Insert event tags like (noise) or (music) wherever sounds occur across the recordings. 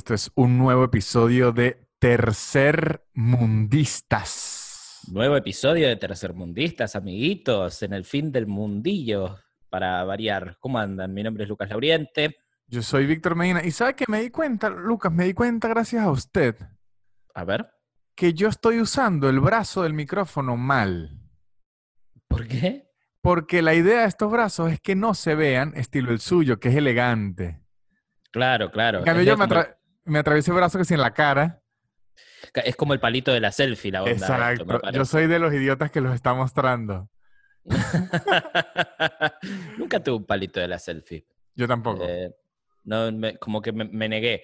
esto es un nuevo episodio de Tercer Mundistas. Nuevo episodio de Tercermundistas, amiguitos, en el fin del mundillo, para variar. ¿Cómo andan? Mi nombre es Lucas Lauriente. Yo soy Víctor Medina y ¿sabe que me di cuenta, Lucas? Me di cuenta gracias a usted A ver, que yo estoy usando el brazo del micrófono mal. ¿por qué? Porque la idea de estos brazos es que no se vean estilo el suyo, que es elegante. Claro, claro. En cambio, es, yo me, atra- me atraviesé el brazo que sí en la cara. es como el palito de la selfie, la onda. esto, Exacto. Yo soy de los idiotas que los está mostrando. (laughs) Nunca tuve un palito de la selfie. Yo tampoco. Eh, no, me- como que me, me negué.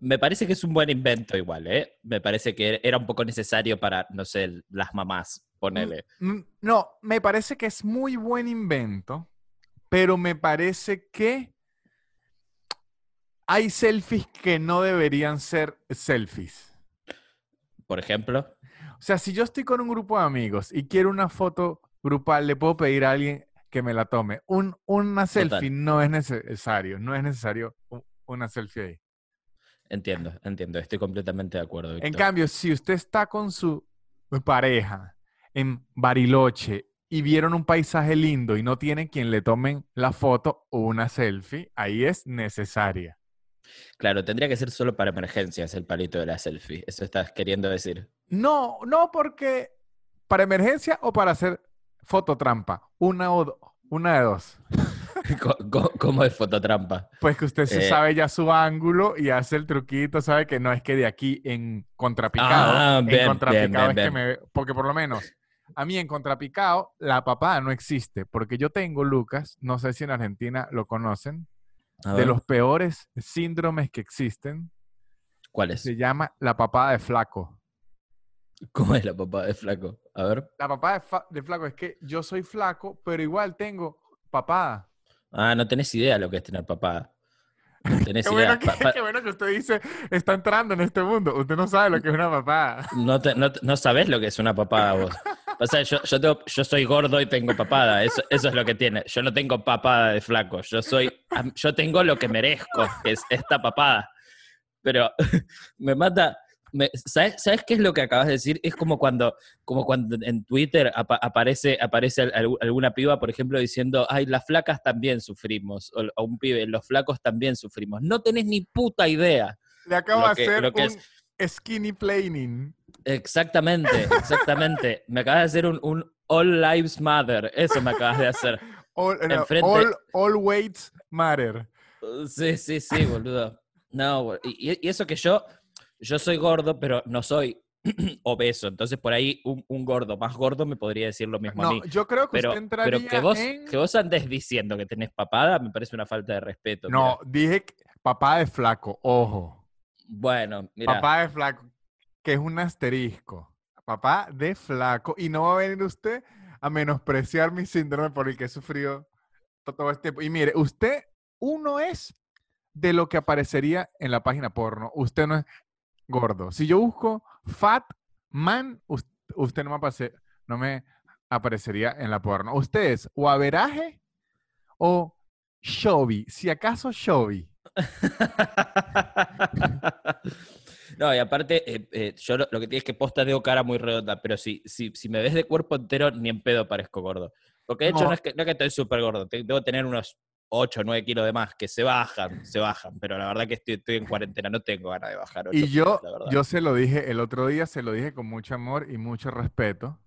Me parece que es un buen invento igual, ¿eh? Me parece que era un poco necesario para, no sé, las mamás, ponele. Mm, No, me parece que es muy buen invento, pero me parece que hay selfies que no deberían ser selfies. Por ejemplo. O sea, si yo estoy con un grupo de amigos y quiero una foto grupal, le puedo pedir a alguien que me la tome. Un, una selfie no es necesario, no es necesario una selfie ahí. Entiendo, entiendo. Estoy completamente de acuerdo. En cambio, si usted está con su pareja en Bariloche y vieron un paisaje lindo y no tienen quien le tomen la foto o una selfie, ahí es necesaria. Claro, tendría que ser solo para emergencias el palito de la selfie. Eso estás queriendo decir. No, no porque para emergencia o para hacer fototrampa, una o do- una de dos. (laughs) ¿Cómo es fototrampa? Pues que usted se Eh. sabe ya su ángulo y hace el truquito, sabe que no es que de aquí en contrapicado, Ah, en bien, contrapicado bien, bien, es que bien. me ve- porque por lo menos a mí en contrapicado la papada no existe, porque yo tengo, Lucas, no sé si en Argentina lo conocen, de los peores síndromes que existen, ¿Cuál es? se llama la papada de flaco. ¿Cómo es la papá de flaco? A ver. La papada de, flaco es que yo soy flaco, pero igual tengo papada. Ah, no tenés idea lo que es tener papada. No (laughs) tenés Qué idea. bueno, que, (laughs) qué bueno que usted dice, está entrando en este mundo. Usted no sabe lo que es una papada. no, te- no, no sabés lo que es una papada vos. (laughs) Pasa yo, yo, tengo- yo soy gordo y tengo papada. Eso, eso es lo que tiene. Yo no tengo papada de flaco. Yo soy, yo tengo lo que merezco, que es esta papada. Pero (laughs) me mata. me- ¿sabes, ¿Sabes qué es lo que acabas de decir? Es como cuando, como cuando en Twitter apa- aparece, aparece al- al- alguna piba, por ejemplo, diciendo, ay, las flacas también sufrimos. O, o un pibe, los flacos también sufrimos. No tenés ni puta idea. Le acabo de hacer lo que un skinny planing. Exactamente, exactamente. me acabas de hacer un, un All Lives Matter. Eso me acabas de hacer. All, no, Enfrente- all, all weights matter. Uh, Sí, sí, sí, boludo. No, y, y eso que yo, yo soy gordo, pero no soy (clears throat) obeso. Entonces, por ahí, un, un gordo más gordo me podría decir lo mismo a No, mí. yo creo que Pero, usted entraría pero que, vos, en... que vos andes diciendo que tenés papada me parece una falta de respeto. No, mira. dije que- papá de flaco, ojo. Bueno, mira. Papá de flaco, que es un asterisco. Papá de flaco. Y no va a venir usted a menospreciar mi síndrome por el que he sufrido to- todo este tiempo. Y mire, usted, uno es de lo que aparecería en la página porno. Usted no es gordo. Si yo busco fat man, us- usted no me, apase- no me aparecería en la porno. Usted es o averaje o chubby. Si acaso chubby. (laughs) (laughs) (laughs) No, y aparte, eh, eh, yo lo, lo que tienes es que posta tengo cara muy redonda, pero si, si, si me ves de cuerpo entero, ni en pedo parezco gordo. Porque de hecho No. no, es, que, no es que estoy súper gordo, debo tener unos 8 o 9 kilos de más, que se bajan, se bajan, pero la verdad que estoy, estoy en cuarentena, no tengo ganas de bajar 8 Y yo, kilos, yo se lo dije el otro día, se lo dije con mucho amor y mucho respeto.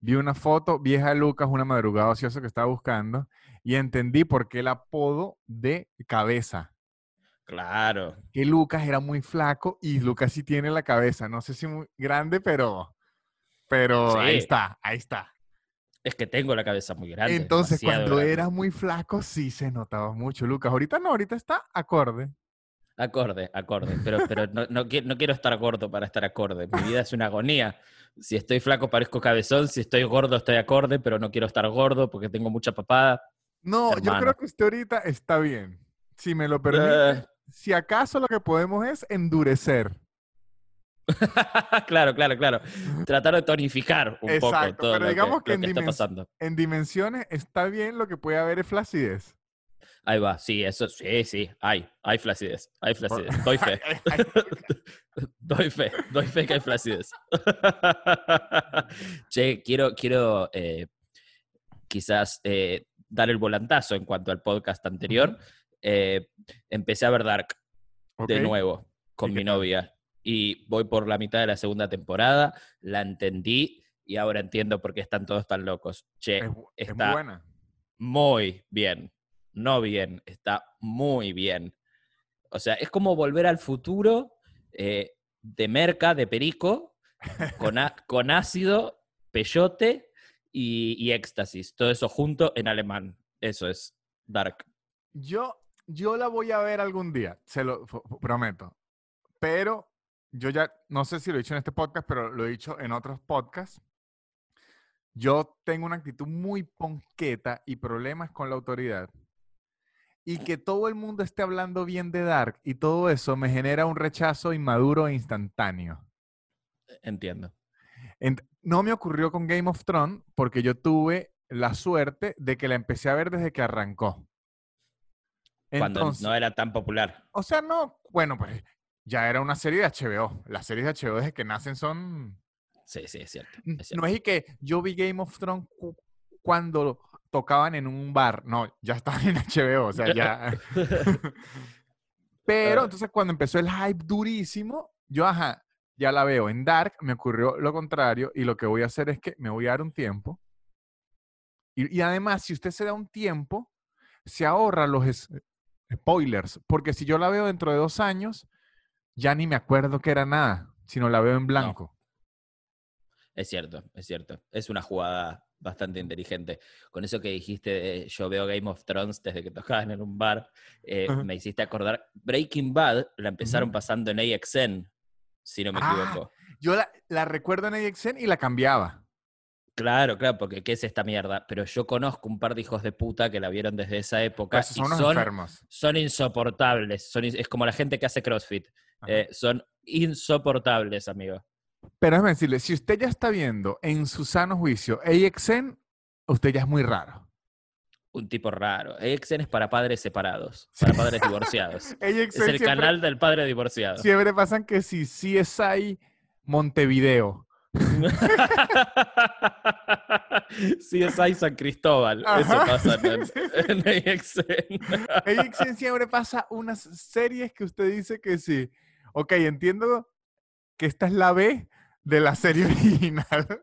Vi una foto vieja de Lucas, una madrugada ociosa que estaba buscando, y entendí por qué el apodo de cabeza. Claro. Que Lucas era muy flaco y Lucas sí tiene la cabeza. No sé si muy grande, pero, pero ahí está, ahí está. Es que tengo la cabeza muy grande. Entonces, cuando grande. era muy flaco, sí se notaba mucho, Lucas. Ahorita no, ahorita está acorde. Acorde, acorde. Pero, (laughs) pero no, no, qui- no quiero estar gordo para estar acorde. Mi vida es una agonía. Si estoy flaco parezco cabezón, si estoy gordo estoy acorde, pero no quiero estar gordo porque tengo mucha papada. No, yo creo que usted ahorita está bien. Si me lo permite, Eh, si acaso lo que podemos es endurecer. (laughs) claro, claro, claro. Tratar de tonificar un poco todo pero lo digamos que, que lo en que está pasando. En dimensiones está bien, lo que puede haber es flacidez. Ahí va, sí, eso, sí, sí, hay, hay flacidez, hay flacidez, (laughs) doy fe. (laughs) doy fe, doy fe que hay flacidez. che, quiero, quiero eh, quizás eh, dar el volantazo en cuanto al podcast anterior. Eh, empecé a ver Dark de nuevo con ¿Y mi novia y voy por la mitad de la segunda temporada, la entendí y ahora entiendo por qué están todos tan locos. Che, Es, está- buena. muy bien. No bien, está muy bien. O sea, es como volver al futuro eh, de merca, de perico, con, (laughs) con ácido, peyote y, y éxtasis. Todo eso junto en alemán. Eso es Dark. Yo, yo la voy a ver algún día, se lo prometo. Pero yo ya, no sé si lo he dicho en este podcast, pero lo he dicho en otros podcasts. Yo tengo una actitud muy ponqueta y problemas con la autoridad. Y que todo el mundo esté hablando bien de Dark y todo eso me genera un rechazo inmaduro e instantáneo. Entiendo. Ent- no me ocurrió con Game of Thrones porque yo tuve la suerte de que la empecé a ver desde que arrancó. Cuando Entonces- no era tan popular. o sea, no, bueno, pues ya era una serie de HBO. Las series de HBO desde que nacen son... Sí, sí, es cierto. N- es cierto. No es y que yo vi Game of Thrones cu- cuando tocaban en un bar. No, ya estaban en HBO, o sea, ya... (laughs) (laughs) Pero Ah. entonces cuando empezó el hype durísimo, yo, ajá, ya la veo. En Dark me ocurrió lo contrario y lo que voy a hacer es que me voy a dar un tiempo. Y, y además, si usted se da un tiempo, se ahorra los spoilers, porque si yo la veo dentro de dos años, ya ni me acuerdo que era nada, sino la veo en blanco. Es cierto, es cierto. Es una jugada bastante inteligente. Con eso que dijiste, de, yo veo Game of Thrones desde que tocaban en un bar, eh, me hiciste acordar. Breaking Bad la empezaron pasando en AXN, si no me Ah. equivoco. Yo la, la recuerdo en AXN y la cambiaba. Claro, claro, porque ¿qué es esta mierda? Pero yo conozco un par de hijos de puta que la vieron desde esa época Pero esos y son son, enfermos. son insoportables. Son, es como la gente que hace CrossFit. Eh, son insoportables, amigo. Pero déjame decirle, si usted ya está viendo en su sano juicio AXN, usted ya es muy raro. Un tipo raro. AXN es para padres separados, para padres (laughs) divorciados. Es el siempre, canal del padre divorciado. siempre pasan que si CSI Montevideo. (laughs) CSI San Cristóbal. Eso pasa en, (laughs) en AXN. (laughs) AXN siempre pasa unas series que usted dice que sí. Ok, entiendo que esta es la B de la serie original.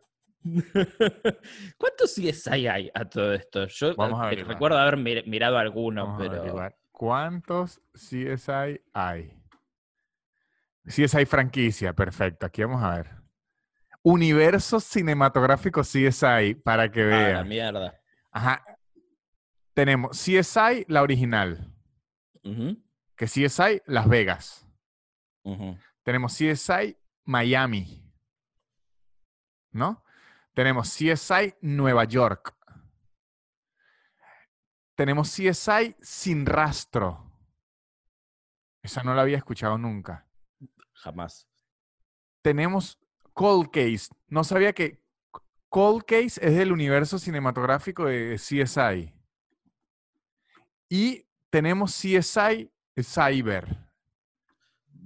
¿Cuántos CSI hay a todo esto? Yo a eh, recuerdo haber mir- mirado alguno, Vamos a pero averiguar. ¿Cuántos CSI hay? CSI franquicia, perfecto. Aquí vamos a ver. Universo cinematográfico CSI, para que Ah, la vean. mierda. Ajá. Tenemos CSI, la original, Ujú, que CSI Las Vegas. ujú. Tenemos CSI Miami. ¿No? Tenemos CSI Nueva York. Tenemos CSI Sin Rastro. Esa no la había escuchado nunca. Jamás. Tenemos Cold Case. No sabía que Cold Case es del universo cinematográfico de CSI. Y tenemos CSI Cyber.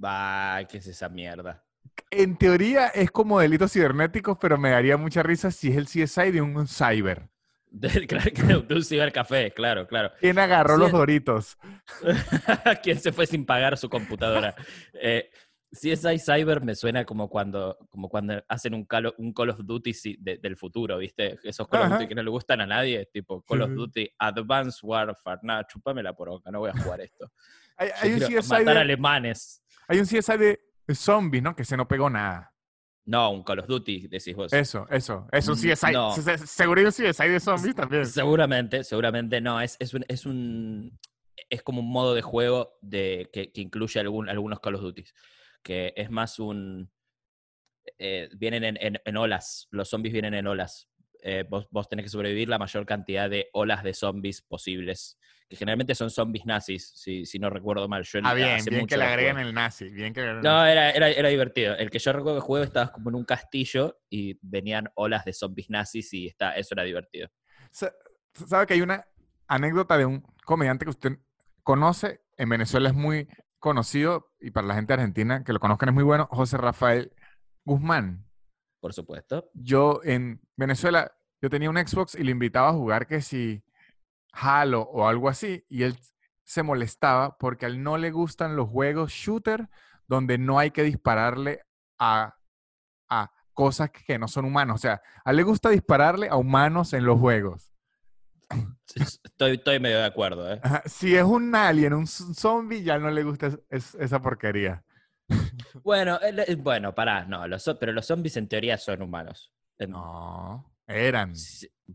Va, ¿qué es esa mierda? En teoría es como delitos cibernéticos, pero me daría mucha risa si es el CSI de un cyber. (laughs) De, claro, (laughs) de un cibercafé, claro, claro. ¿Quién agarró Sí, los doritos? (laughs) ¿Quién se fue sin pagar su computadora? Eh, CSI Cyber me suena como cuando, como cuando hacen un Call, of, un Call of Duty de- del futuro, ¿viste? Esos Call of. Duty que no le gustan a nadie, tipo Call of. Duty Advanced Warfare. Nada, chúpamela por boca, no voy a jugar esto. (laughs) Hay, un CSI matar de, alemanes. hay un CSI de zombies, ¿no? Que se no pegó nada. No, un Call of Duty, decís vos. Eso, eso. Es un Mm, CSI. no. Se- se- Seguro hay un CSI de zombies también. Seguramente, seguramente no. Es, es, un, es un. Es como un modo de juego de, que, que incluye algún, algunos Call of Duty. Que es más un. eh, vienen en, en- en olas. Los zombies vienen en olas. Eh, vos, vos tenés que sobrevivir la mayor cantidad de olas de zombies posibles. Que generalmente son zombies nazis, si, si no recuerdo mal. Yo Ah, bien, hace bien mucho que le agreguen el nazi. Bien que No, era, era, era divertido. El que yo recuerdo que juego estabas como en un castillo y venían olas de zombies nazis y está, eso era divertido. Sa- ¿Sabe que hay una anécdota de un comediante que usted conoce, en Venezuela es muy conocido y para la gente argentina que lo conozcan es muy bueno, José Rafael Guzmán. Por supuesto. Yo en Venezuela, yo tenía un Xbox y le invitaba a jugar que si Halo o algo así y él se molestaba porque a él no le gustan los juegos shooter donde no hay que dispararle a, a cosas que no son humanos. O sea, a él le gusta dispararle a humanos en los juegos. Estoy, estoy medio de acuerdo. ¿eh? Si es un alien, un zombie, ya no le gusta esa porquería. Bueno, bueno, pará, no, los, pero los zombies en teoría son humanos. No, eran.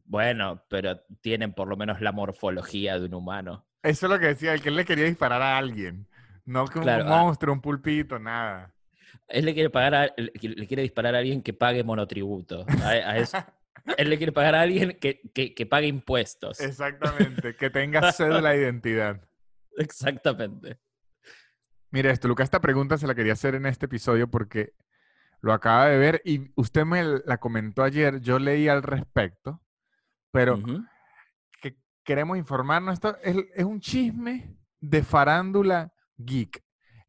Bueno, pero tienen por lo menos la morfología de un humano. Eso es lo que decía, el que él le quería disparar a alguien. No que un ah. monstruo, un pulpito, nada. Él le quiere pagar le quiere disparar a alguien que pague monotributo. A, eso. (laughs) Él le quiere pagar a alguien que, que, pague impuestos. Exactamente, que tenga (laughs) cédula de identidad. Exactamente. Mire esto, Lucas, esta pregunta se la quería hacer en este episodio porque lo acaba de ver y usted me la comentó ayer, yo leí al respecto, pero que queremos informarnos, esto es, es, un chisme de farándula geek.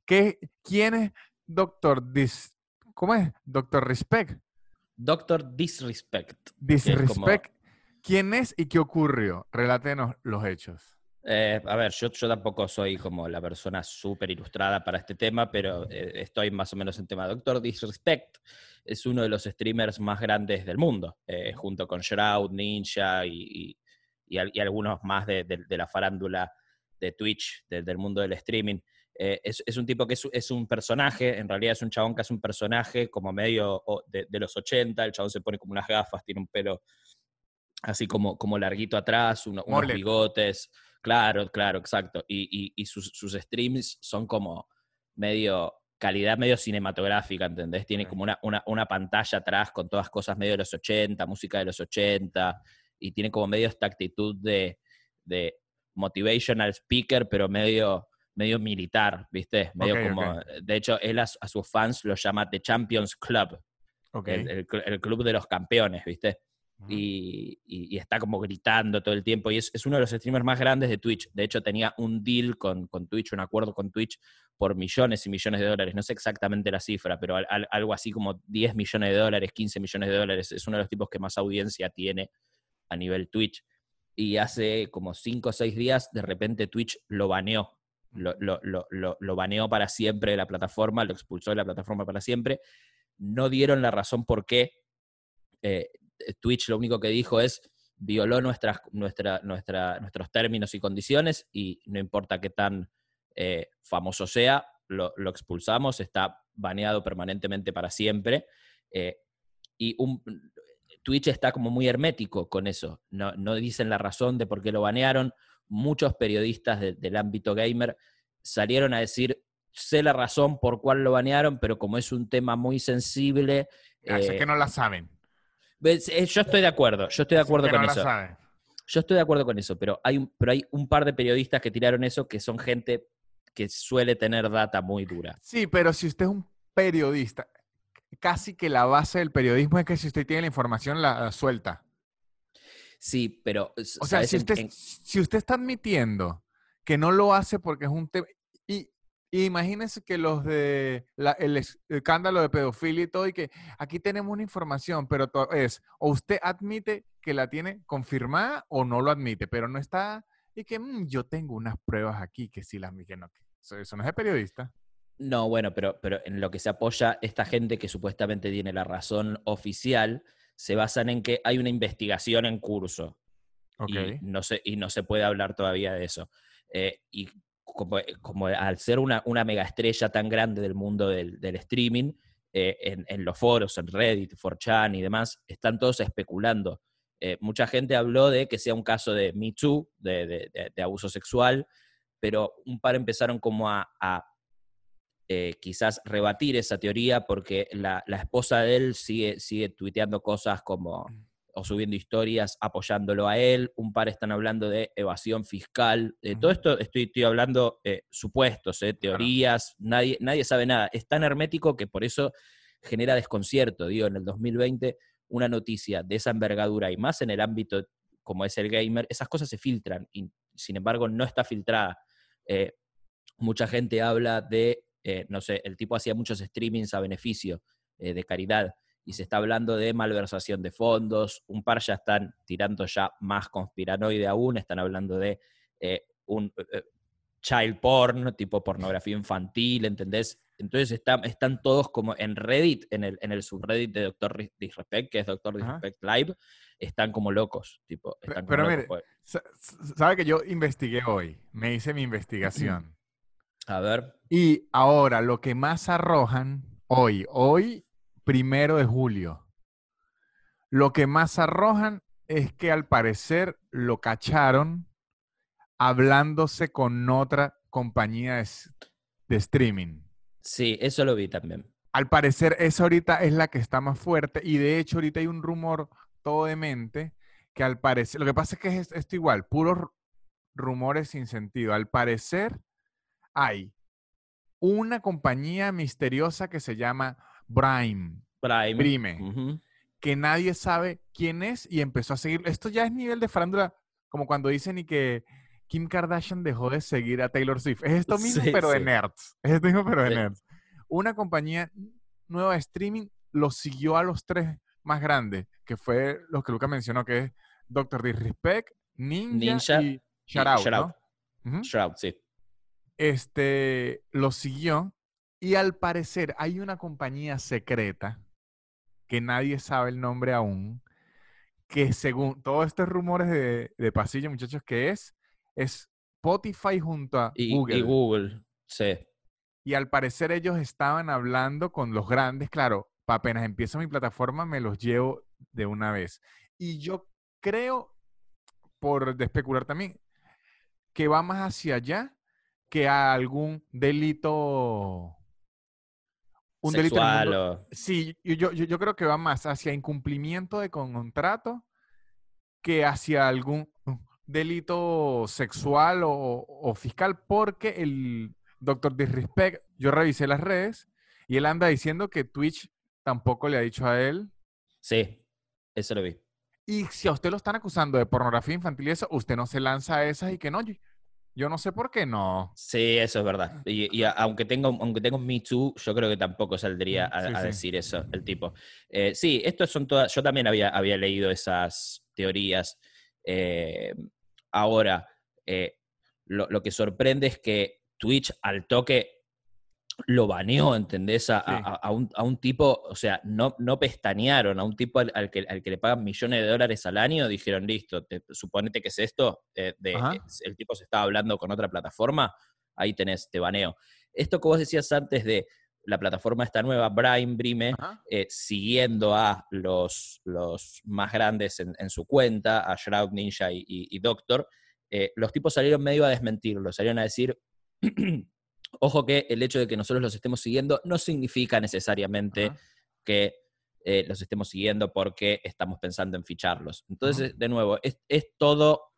¿Qué, ¿Quién es Doctor Dis, ¿Cómo es? Doctor Respect. Doctor Disrespect. Disrespect. ¿Quién es y qué ocurrió? Relátenos los hechos. Eh, a ver, yo, yo, tampoco soy como la persona súper ilustrada para este tema, pero eh, estoy más o menos en tema. Doctor Disrespect es uno de los streamers más grandes del mundo, eh, junto con Shroud, Ninja y, algunos más de, la farándula de Twitch, del mundo del streaming. Es, un tipo que es, un personaje, en realidad es un chabón que es un personaje como medio de, los 80, el chabón se pone como unas gafas, tiene un pelo así como, como larguito atrás, unos bigotes. Claro, claro, exacto. Y, sus, streams son como medio calidad medio cinematográfica, ¿entendés? Tiene como una, una, pantalla atrás con todas cosas medio de los 80, música de los 80, y tiene como medio esta actitud de, de motivational speaker, pero medio, medio militar, ¿viste? Medio como, de hecho, él a, sus fans lo llama The Champions Club, el, el, club de los campeones, ¿viste? y, está como gritando todo el tiempo. Y es, uno de los streamers más grandes de Twitch. De hecho, tenía un deal con, Twitch, un acuerdo con Twitch por millones y millones de dólares. No sé exactamente la cifra, pero algo así como 10 millones de dólares, 15 millones de dólares. Es uno de los tipos que más audiencia tiene a nivel Twitch. Y hace como 5 o 6 días, de repente Twitch lo baneó. Lo, lo, baneó para siempre de la plataforma, lo expulsó de la plataforma para siempre. No dieron la razón por qué. Eh, Twitch lo único que dijo es violó nuestras, nuestra, nuestra, nuestros términos y condiciones y no importa qué tan eh, famoso sea, lo, expulsamos, está baneado permanentemente para siempre. Eh, y Twitch está como muy hermético con eso, no, no, dicen la razón de por qué lo banearon. Muchos periodistas del ámbito gamer salieron a decir, sé la razón por cuál lo banearon, pero como es un tema muy sensible... es que no la saben. Eh, yo estoy de acuerdo, yo estoy de acuerdo con eso. Yo estoy de acuerdo con eso, pero hay, un, pero hay un par de periodistas que tiraron eso que son gente que suele tener data muy dura. Sí, pero si usted es un periodista, casi que la base del periodismo es que si usted tiene la información, la, suelta. Sí, pero... O sea, si usted, si usted está admitiendo que no lo hace porque es un tema... Imagínense que los de el escándalo de pedofilia y todo, y que aquí tenemos una información, pero es, o usted admite que la tiene confirmada o no lo admite, pero no está, y que mm, yo tengo unas pruebas aquí que sí las que no, eso, no es de periodista. No, bueno, pero, pero en lo que se apoya esta gente que supuestamente tiene la razón oficial, se basan en que hay una investigación en curso. Y, no se, y no se puede hablar todavía de eso. Eh, y como, como al ser una, una mega estrella tan grande del mundo del, streaming, eh, en, los foros, en Reddit, 4chan y demás, están todos especulando. Eh, mucha gente habló de que sea un caso de Me Too, de, abuso sexual, pero un par empezaron como a, quizás rebatir esa teoría porque la, la, esposa de él sigue, sigue tuiteando cosas como mm. o subiendo historias apoyándolo a él, un par están hablando de evasión fiscal, de todo esto estoy, estoy hablando eh, supuestos, eh, teorías, nadie, nadie sabe nada, es tan hermético que por eso genera desconcierto, digo, en el 2020 una noticia de esa envergadura y más en el ámbito como es el gamer, esas cosas se filtran y sin embargo no está filtrada. Eh, mucha gente habla de, eh, no sé, el tipo hacía muchos streamings a beneficio eh, de caridad y se está hablando de malversación de fondos, un par ya están tirando ya más conspiranoide aún, están hablando de un child porn, tipo pornografía infantil, ¿entendés? Entonces están todos como en Reddit, en el, en el subreddit de Doctor Disrespect, que es Doctor Disrespect Live, están como locos, tipo. Están pero, mire, pues. sabe que yo investigué hoy, me hice mi investigación. A ver. Y ahora lo que más arrojan hoy, hoy, primero de julio, lo que más arrojan es que al parecer lo cacharon hablándose con otra compañía de, streaming. Sí, eso lo vi también. Al parecer, esa ahorita es la que está más fuerte y de hecho ahorita hay un rumor todo de mente que al parecer, lo que pasa es que es esto igual, puros rumores sin sentido. Al parecer hay una compañía misteriosa que se llama Prime. Prime. Prime. Que nadie sabe quién es y empezó a seguir. Esto ya es nivel de farándula, como cuando dicen y que Kim Kardashian dejó de seguir a Taylor Swift. Es esto mismo, pero de nerds. Es esto mismo, pero de nerds. Una compañía nueva de streaming lo siguió a los tres más grandes, que fue los que Luca mencionó, que es Doctor Disrespect, Ninja, y Shoutout. Shroud, sí. Este, lo siguió y al parecer hay una compañía secreta que nadie sabe el nombre aún, que según todos estos rumores de, de pasillo, muchachos, que es es Spotify junto a Google. Y Google, sí. Y al parecer ellos estaban hablando con los grandes, claro, apenas empiezo mi plataforma me los llevo de una vez. Y yo creo, por especular también, que va más hacia allá que a algún delito. Un delito. Sí, yo, yo, yo creo que va más hacia incumplimiento de contrato que hacia algún delito sexual o, fiscal, porque el doctor Disrespect, yo revisé las redes y él anda diciendo que Twitch tampoco le ha dicho a él. Sí, eso lo vi. Y si a usted lo están acusando de pornografía infantil y eso, usted no se lanza a esas y que no. Yo no sé por qué no. Sí, eso es verdad. Y, aunque tengo aunque tengo Me Too, yo creo que tampoco saldría mm, a, decir eso el tipo. Eh, sí, estos son todas. Yo también había, había leído esas teorías. Eh, Ahora, eh, lo, que sorprende es que Twitch al toque lo baneó, ¿entendés? A, un, tipo, o sea, no, no pestañearon, a un tipo al, que, al, que, le pagan millones de dólares al año, dijeron, listo, suponete que es esto, eh, de, el tipo se estaba hablando con otra plataforma, ahí tenés, te baneo. Esto que vos decías antes de la plataforma esta nueva, Brian Brime, eh, siguiendo a los, los más grandes en, su cuenta, a Shroud Ninja y, Doctor, eh, los tipos salieron medio a desmentirlo, salieron a decir, (clears throat) ojo que el hecho de que nosotros los estemos siguiendo no significa necesariamente que eh, los estemos siguiendo porque estamos pensando en ficharlos. Entonces, de nuevo, es, es todo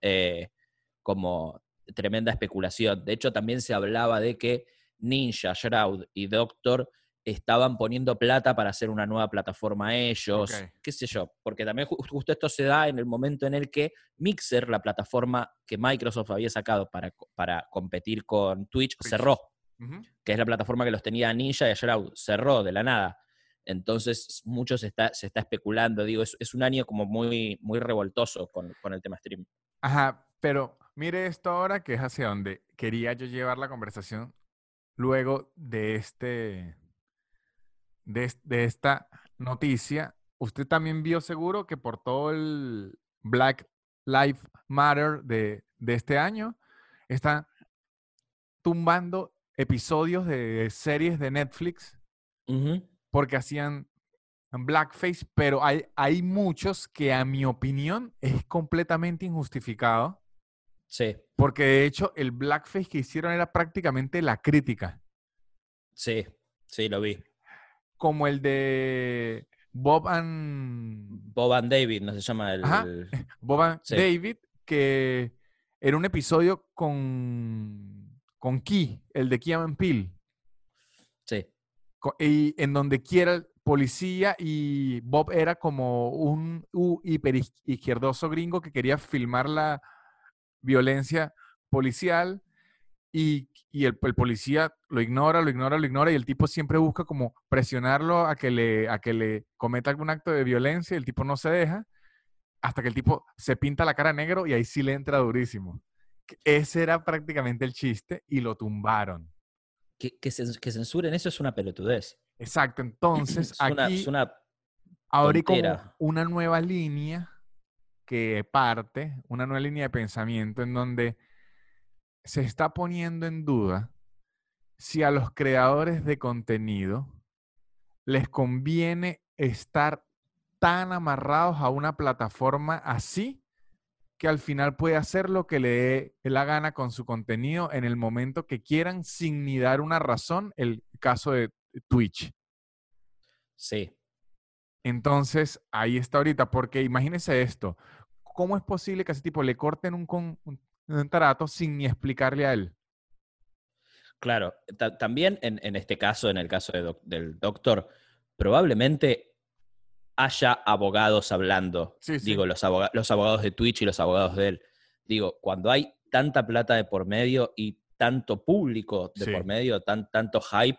como tremenda especulación. De hecho, también se hablaba de que Ninja, Shroud y Doctor estaban poniendo plata para hacer una nueva plataforma a ellos, qué sé yo, porque también justo esto se da en el momento en el que Mixer, la plataforma que Microsoft había sacado para, para competir con Twitch, cerró, que es la plataforma que los tenía Ninja y Shroud, cerró de la nada. Entonces, mucho se está, se está especulando, digo, es, un año como muy, muy revoltoso con, con el tema stream. Ajá, pero mire esto ahora que es hacia donde quería yo llevar la conversación luego de este de, esta noticia, usted también vio seguro que por todo el Black Lives Matter de, este año, está tumbando episodios de series de Netflix porque hacían blackface, pero hay, hay muchos que a mi opinión es completamente injustificado. Sí. Porque de hecho el blackface que hicieron era prácticamente la crítica. Sí, sí, lo vi. Como el de Bob and... Bob and David, no se llama el... Bob and David, que era un episodio con, con Key, el de Key Peel. Sí. Y en donde quiera policía y Bob era como un hiper iz- izquierdoso gringo que quería filmar la violencia policial y, y el, el policía lo ignora, lo ignora, lo ignora y el tipo siempre busca como presionarlo a que le, a que le cometa algún acto de violencia y el tipo no se deja hasta que el tipo se pinta la cara negro y ahí sí le entra durísimo. Ese era prácticamente el chiste y lo tumbaron. Que, que cens- que censuren eso es una pelotudez. Exacto, (clears throat) entonces Es una, aquí es una- abrí como tontera. una nueva línea que parte, una nueva línea de pensamiento en donde se está poniendo en duda si a los creadores de contenido les conviene estar tan amarrados a una plataforma así que al final puede hacer lo que le dé la gana con su contenido en el momento que quieran sin ni dar una razón, el caso de Twitch. sí. Entonces, ahí está ahorita, porque imagínese esto, ¿cómo es posible que a ese tipo le corten un, con- un, tarato sin ni explicarle a él? Claro, ta- también en, en este caso, en el caso de doc- del doctor, probablemente haya abogados hablando. Sí, sí. Digo, los, aboga- los abogados de Twitch y los abogados de él. Digo, cuando hay tanta plata de por medio y tanto público de Sí. por medio, tan, tanto hype,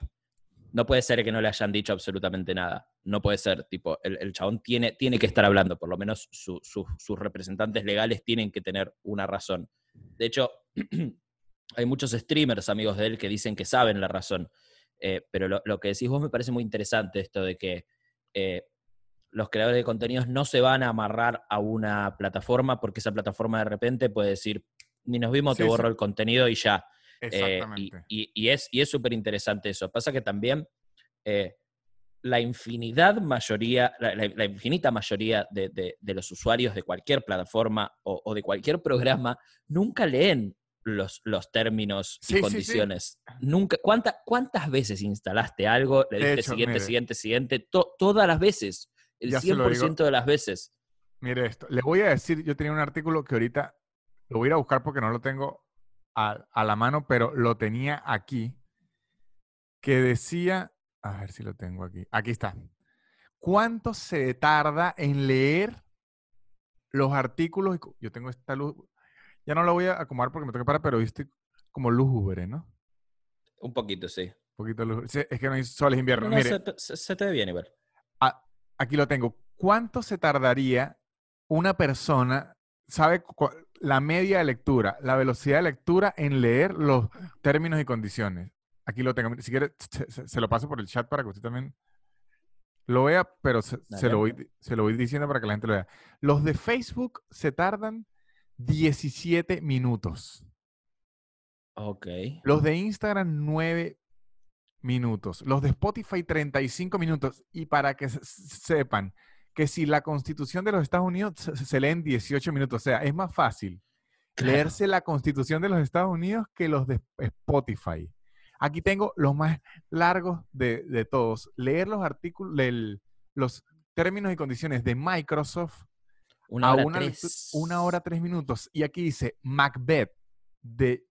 no puede ser que no le hayan dicho absolutamente nada. No puede ser, tipo, el, el chabón tiene, tiene que estar hablando, por lo menos su- su- sus representantes legales tienen que tener una razón. De hecho, (clears throat) hay muchos streamers, amigos de él, que dicen que saben la razón. Eh, pero lo, lo que decís vos me parece muy interesante, esto de que eh, los creadores de contenidos no se van a amarrar a una plataforma porque esa plataforma de repente puede decir, ni nos vimos, te Sí, sí. borro el contenido y ya. Eh, y, Exactamente. y- y es y es súper interesante eso. Pasa que también eh, la infinidad mayoría, la, la- la infinita mayoría de, de- de los usuarios de cualquier plataforma o, o de cualquier programa nunca leen los, los términos Sí, sí, y sí. condiciones. Nunca, ¿cuánta- ¿Cuántas veces instalaste algo? Le diste siguiente, mire. siguiente, siguiente, to- todas las veces. El Ya se lo 100% de las veces. Mire esto, le voy a decir, yo tenía un artículo que ahorita lo voy a ir a buscar porque no lo tengo a, a la mano, pero lo tenía aquí, que decía, a ver si lo tengo aquí, aquí está. ¿Cuánto se tarda en leer los artículos? Yo tengo esta luz, ya no la voy a acomodar porque me toca parar, pero viste como lúgubre, ¿no? Un poquito, sí. Un poquito lúgubre. Sí, es que no hay sol, es invierno. No, no, Mire, se, se- se te ve bien igual. Aquí lo tengo. ¿Cuánto se tardaría una persona, sabe la media de lectura, la velocidad de lectura en leer los términos y condiciones? Aquí lo tengo. Si quiere, se, lo paso por el chat para que usted también lo vea, pero se, lo voy, se lo voy diciendo para que la gente lo vea. Los de Facebook se tardan 17 minutos. Ok. Los de Instagram, 9 minutos. Los de Spotify, 35 minutos. Y para que se- sepan que si la constitución de los Estados Unidos se, lee en 18 minutos, o sea, es más fácil Claro. leerse la constitución de los Estados Unidos que los de Spotify. Aquí tengo los más largos de, de todos. Leer los artículos, del- los términos y condiciones de Microsoft Una a hora una, lectu- tres. una hora tres minutos. Y aquí dice Macbeth de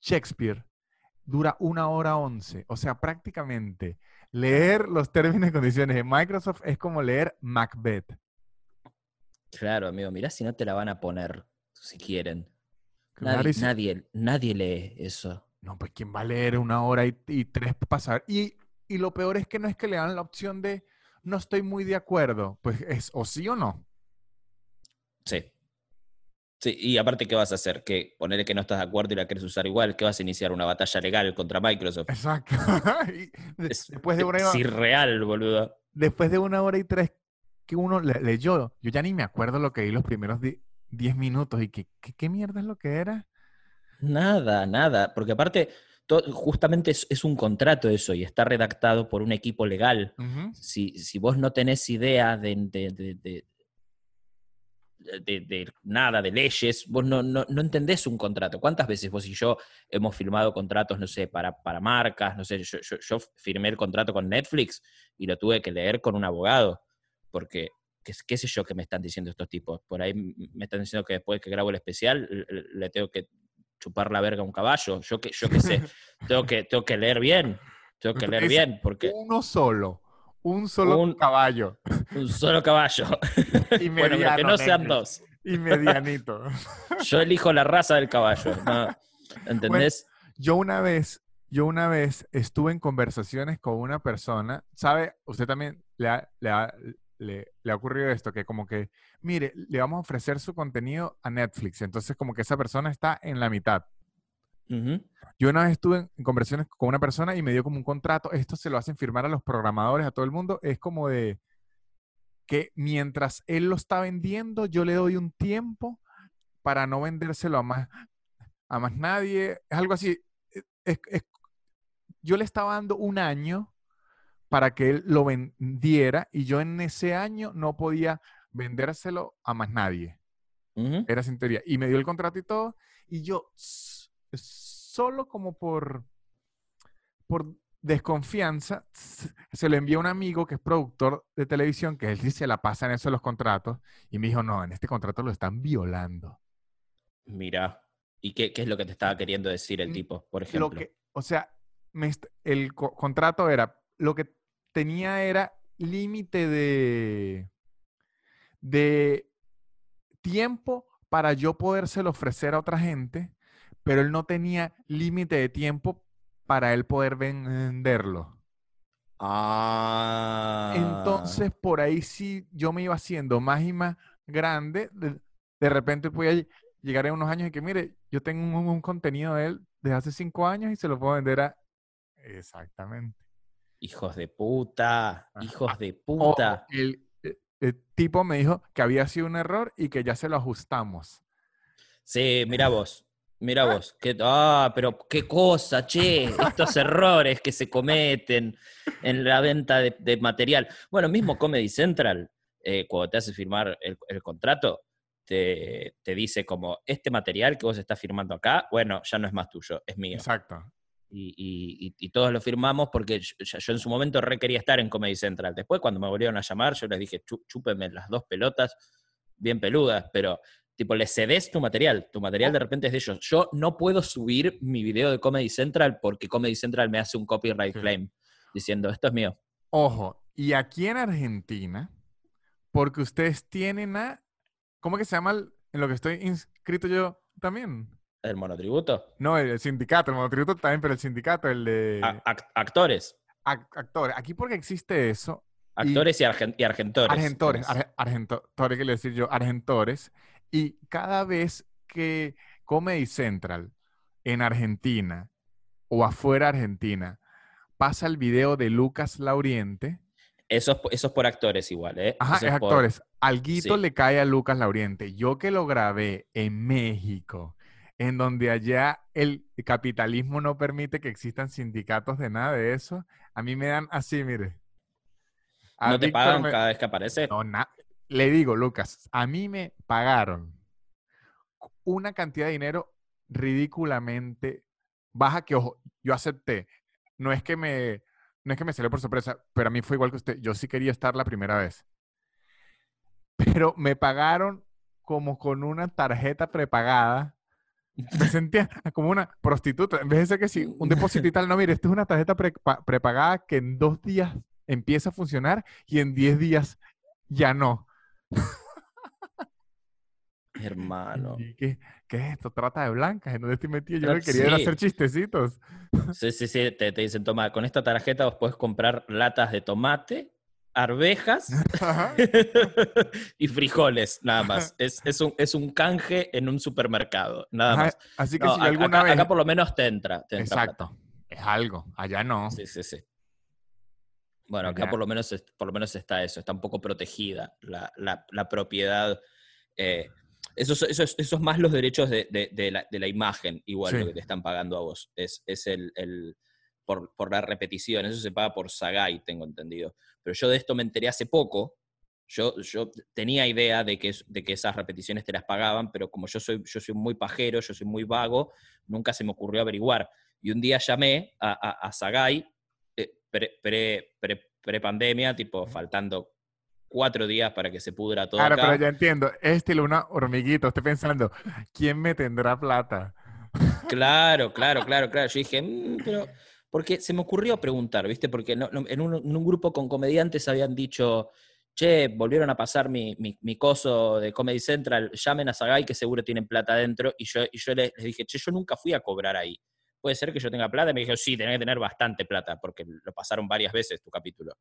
Shakespeare dura una hora once. O sea, prácticamente leer los términos y condiciones de Microsoft es como leer Macbeth. Claro, amigo, mirá si no te la van a poner, si quieren. Claro, Nadie, si- nadie, nadie lee eso. No, pues ¿quién va a leer una hora y, y tres pasar? Y, y lo peor es que no es que le dan la opción de no estoy muy de acuerdo. Pues es o sí o no. Sí. Sí, y aparte, ¿qué vas a hacer? Que ponerle que no estás de acuerdo y la quieres usar igual, que vas a iniciar una batalla legal contra Microsoft. Exacto. (laughs) Es, después, de una, es irreal, boludo. después de una hora y tres que uno le- leyó, yo ya ni me acuerdo lo que vi los primeros di- diez minutos y que, que- qué mierda es lo que era. Nada, nada. Porque aparte, justamente es, es un contrato eso y está redactado por un equipo legal. Si, si vos no tenés idea de, de- de- de- de- de nada, de leyes, vos no, no, no entendés un contrato. ¿Cuántas veces vos y yo hemos firmado contratos, no sé, para, para marcas? No sé, yo, yo- yo firmé el contrato con Netflix y lo tuve que leer con un abogado, porque qué, qué sé yo que me están diciendo estos tipos. Por ahí me están diciendo que después que grabo el especial le, tengo que chupar la verga a un caballo. Yo que, yo qué sé, (laughs) tengo que, tengo que leer bien, tengo que leer bien, porque... Uno solo. Un solo Un- caballo. Un solo caballo. Y (laughs) bueno, pero que mediano, no sean dos. Y medianito. (laughs) Yo elijo la raza del caballo. ¿no? ¿Entendés? Yo una vez, yo una vez estuve en conversaciones con una persona, ¿sabe? Usted también le ha, le ha- le- le ha ocurrido esto, que como que, mire, le vamos a ofrecer su contenido a Netflix, entonces como que esa persona está en la mitad. Yo una vez estuve en, conversaciones con una persona y me dio como un contrato, esto se lo hacen firmar a los programadores, a todo el mundo, es como de que mientras él lo está vendiendo, yo le doy un tiempo para no vendérselo a más, a más nadie. Es algo así. e- es- es- yo le estaba dando un año para que él lo vendiera y yo en ese año no podía vendérselo a más nadie. Era sin teoría. Y me dio el contrato y todo. Y yo, solo como por, por desconfianza, se lo envié a un amigo que es productor de televisión, que él sí (laughs) se la pasa en eso de los contratos. Y me dijo, no, en este contrato lo están violando. Mira. ¿Y qué, qué es lo que te estaba queriendo decir el tipo, por Lo ejemplo? que, o sea, me el co- contrato era, lo que tenía era límite de, de tiempo para yo podérselo ofrecer a otra gente, pero él no tenía límite de tiempo para él poder venderlo. Ah. Entonces, por ahí sí yo me iba haciendo más y más grande. De, de repente podía ll- llegar en unos años y que, mire, yo tengo un, un contenido de él desde hace cinco años y se lo puedo vender a... Exactamente. Hijos de puta. Hijos de puta. el, el- el tipo me dijo que había sido un error y que ya se lo ajustamos. Sí, mira vos. Mira vos. qué- ah, pero qué cosa, che. Estos errores que se cometen en la venta de, de material. Bueno, mismo Comedy Central, eh, cuando te hace firmar el, el contrato, te, te dice como, este material que vos estás firmando acá, bueno, ya no es más tuyo, es mío. Exacto. Y, y- y- y todos lo firmamos porque yo, en su momento re quería estar en Comedy Central. Después, cuando me volvieron a llamar, yo les dije, "Chú- chúpenme las dos pelotas bien peludas, pero tipo, le cedes tu material. Tu material de repente es de ellos. Yo no puedo subir mi video de Comedy Central porque Comedy Central me hace un copyright Sí. claim diciendo, esto es mío. Ojo, y aquí en Argentina, porque ustedes tienen a... ¿Cómo que se llama el- en lo que estoy inscrito yo también? El monotributo. No, el, el sindicato, el monotributo también, pero el sindicato, el de A- actores. ac- actores. Aquí porque existe eso, Actores y, argen- y argentores. argentores, argentores, quiero decir yo, argentores, y cada vez que Comedy Central en Argentina o afuera de Argentina pasa el video de Lucas Lauriente, Eso, es, eso es por actores igual, ¿eh? ajá, Eso es por- actores, alguito sí. le cae a Lucas Lauriente. Yo que lo grabé en México, en donde allá el capitalismo no permite que existan sindicatos de nada de eso, a mí me dan así, mire. A ¿No te pagan me- cada vez que aparece? no, na- le digo, Lucas, a mí me pagaron una cantidad de dinero ridículamente baja que, ojo, yo acepté. No es que me, no es que me salió por sorpresa, pero a mí fue igual que usted. Yo sí quería estar la primera vez. Pero me pagaron como con una tarjeta prepagada. Me (laughs) sentía (laughs) como una prostituta. En vez de ser que sí, un depósito y tal, no, mire, esto es una tarjeta prepa- prepagada que en dos días empieza a funcionar y en diez días ya no. (laughs) Hermano. ¿Y qué, qué es esto? Trata de blancas, ¿en dónde estoy metido? Yo que quería sí. hacer chistecitos. (laughs) Sí, sí, sí. Te, te dicen, toma, con esta tarjeta vos podés comprar latas de tomate, arvejas (laughs) y frijoles, nada más. Es, es, un, es un canje en un supermercado, nada Ajá, más. Así que No, si a- alguna acá, vez... acá por lo menos te entra. Te entra plata. Exacto. Es algo. Allá no. Sí, sí, sí. Bueno, acá por lo menos por lo menos está eso, está un poco protegida la, la- la propiedad. eh, esos, esos, esos más los derechos de, de- de la, de la imagen, igual Sí. lo que te están pagando a vos. Es, es el, el- por, por la repetición, eso se paga por Sagai, tengo entendido. Pero yo de esto me enteré hace poco. Yo, yo tenía idea de que, de que esas repeticiones te las pagaban, pero como yo soy, yo soy muy pajero, yo soy muy vago, nunca se me ocurrió averiguar. Y un día llamé a, a, a Sagai, eh, pre, pre, pre- pre-pandemia, tipo faltando cuatro días para que se pudra todo Claro, acá. pero ya entiendo. Es estilo una hormiguita. Estoy pensando, ¿quién me tendrá plata? Claro, claro, claro, claro. Yo dije, "Mm, pero Porque se me ocurrió preguntar, ¿viste? Porque no- no- en, un, en un grupo con comediantes habían dicho, che, volvieron a pasar mi, mi- mi coso de Comedy Central, llamen a Sagai que seguro tienen plata adentro. Y yo, y yo les, les dije, che, yo nunca fui a cobrar ahí. ¿Puede ser que yo tenga plata? Y me dijo, sí, tenés que tener bastante plata, porque lo pasaron varias veces tu capítulo.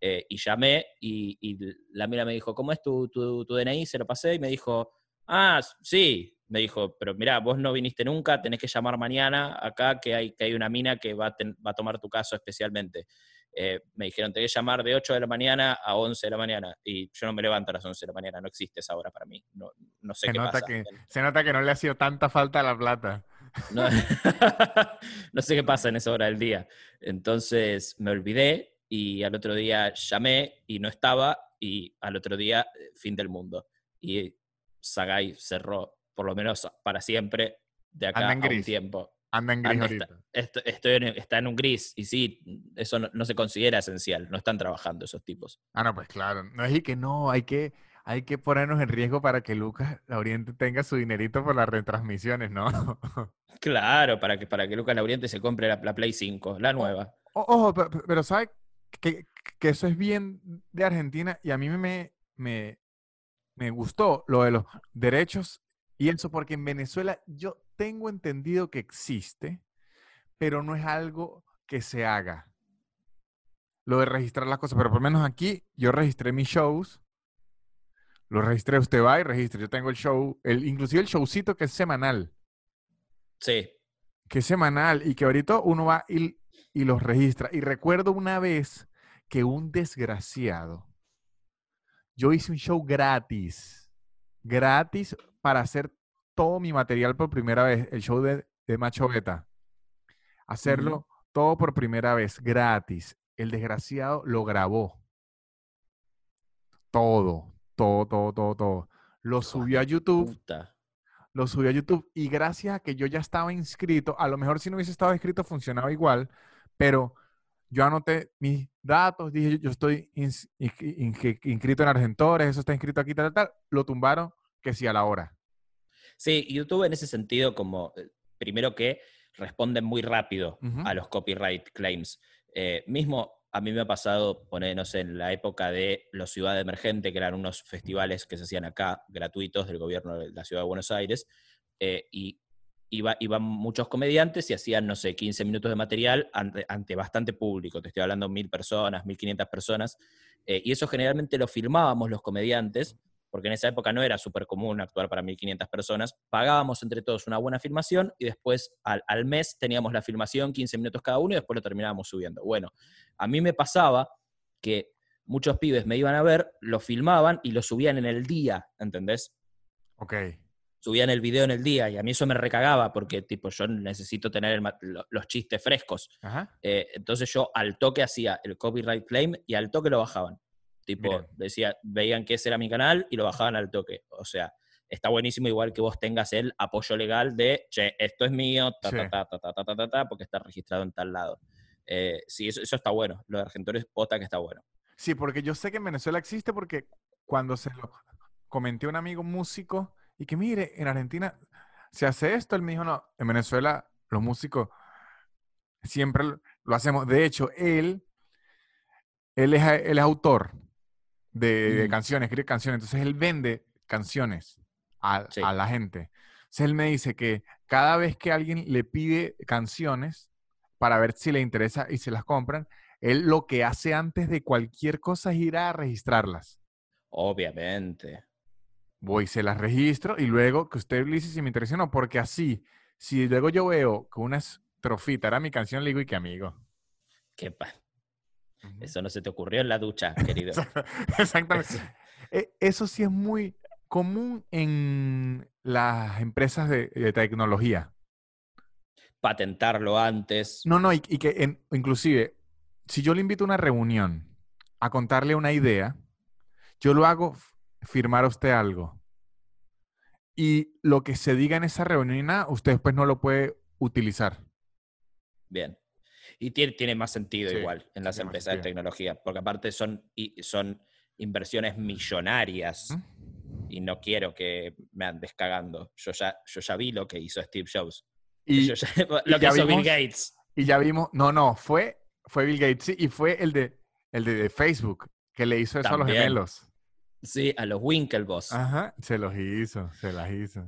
Eh, y llamé y, y la mina me dijo, ¿cómo es tu, tu, tu DNI? Se lo pasé y me dijo, ah, sí. Me dijo, pero mira, vos no viniste nunca, tenés que llamar mañana acá que hay, que hay una mina que va a, ten- va a tomar tu caso especialmente. Eh, me dijeron, tenés que llamar de 8 de la mañana a 11 de la mañana. Y yo no me levanto a las 11 de la mañana, no existe esa hora para mí. No, no sé Se qué nota, pasa. que, se nota que no le ha sido tanta falta la plata. No, (laughs) no sé qué pasa en esa hora del día. Entonces me olvidé y al otro día llamé y no estaba y al otro día eh, fin del mundo. Y Sagai cerró, por lo menos para siempre, de acá Anda en a un gris. tiempo. Anda en gris Anda, ahorita. Esto- estoy en- está en un gris y sí, eso no, no se considera esencial, no están trabajando esos tipos. Ah, no, pues claro. No es que no, hay que, hay que ponernos en riesgo para que Lucas Lauriente tenga su dinerito por las retransmisiones, ¿no? (laughs) Claro, para que, para que Lucas Lauriente se compre la, la Play 5, la nueva. Ojo, pe- pe- pero ¿sabes que, que eso es bien de Argentina? Y a mí me, me, me gustó lo de los derechos y eso, porque en Venezuela yo tengo entendido que existe, pero no es algo que se haga. Lo de registrar las cosas, pero por lo menos aquí yo registré mis shows, lo registré, usted va y registra. Yo tengo el show, el, inclusive el showcito que es semanal Sí, que es semanal y que ahorita uno va y, y los registra. Y recuerdo una vez que un desgraciado, yo hice un show gratis, gratis para hacer todo mi material por primera vez, el show de, de Macho Beta. Hacerlo todo por primera vez, gratis. El desgraciado lo grabó. Todo, todo, todo, todo, todo. Lo subió a YouTube puta. lo subí a YouTube y gracias a que yo ya estaba inscrito, a lo mejor si no hubiese estado inscrito funcionaba igual, pero yo anoté mis datos, dije yo estoy ins- inscri- inscri- inscrito en Argentores, eso está inscrito aquí, tal, tal, tal, lo tumbaron que sí a la hora. Sí, YouTube en ese sentido, como eh, primero que responden muy rápido a los copyright claims. Eh, mismo a mí me ha pasado, poner, no sé, en la época de los Ciudad Emergente, que eran unos festivales que se hacían acá, gratuitos del gobierno de la Ciudad de Buenos Aires, eh, y iba- iban muchos comediantes y hacían, no sé, 15 minutos de material ante, ante bastante público, te estoy hablando mil personas, 1500 personas, eh, y eso generalmente lo filmábamos los comediantes, porque en esa época no era súper común actuar para 1500 personas, pagábamos entre todos una buena filmación y después al, al mes teníamos la filmación, 15 minutos cada uno, y después lo terminábamos subiendo. Bueno, a mí me pasaba que muchos pibes me iban a ver, lo filmaban y lo subían en el día, ¿entendés? Ok. Subían el video en el día y a mí eso me recagaba porque tipo yo necesito tener el los chistes frescos. Ajá. Eh, entonces yo al toque hacía el copyright claim y al toque lo bajaban. Tipo, decía, veían que ese era mi canal y lo bajaban al toque. O sea, está buenísimo igual que vos tengas el apoyo legal de, che, esto es mío, ta, Sí. ta, ta, ta, ta, ta, ta, ta, ta, porque está registrado en tal lado. Eh, sí, eso, eso está bueno. Lo de Argentores pota que está bueno. Sí, porque yo sé que en Venezuela existe porque cuando se lo comenté a un amigo músico y que mire, en Argentina se hace esto, él me dijo, no, en Venezuela los músicos siempre lo, lo hacemos. De hecho, él, él es, él es autor de, de canciones, escribe canciones, entonces él vende canciones a, Sí. a la gente. Entonces él me dice que cada vez que alguien le pide canciones para ver si le interesa y se las compran, él lo que hace antes de cualquier cosa es ir a registrarlas. Obviamente. Voy, se las registro y luego que usted le dice si me interesa o no, porque así, si luego yo veo que una estrofita era mi canción, le digo, y que amigo. Qué pa- Eso no se te ocurrió en la ducha, (laughs) querido. (laughs) Exactamente. Eso- E- Eso sí es muy común en las empresas de, de tecnología. Patentarlo antes. No, no, y, y que en- inclusive, si yo le invito a una reunión a contarle una idea, yo lo hago firmar a usted algo. Y lo que se diga en esa reunión, usted después no lo puede utilizar. Bien. Y tiene, tiene más sentido Sí, igual en las empresas de tecnología, porque aparte son, son inversiones millonarias ¿Mm? y no quiero que me andes cagando. Yo ya, yo ya vi lo que hizo Steve Jobs. Y, Yo ya- (laughs) y lo que hizo Bill Gates. Y ya vimos, no, no, fue, fue Bill Gates, sí, y fue el de, el de, de Facebook, que le hizo eso a los gemelos. Sí, a los Winklevoss. Ajá, se los hizo, se las hizo.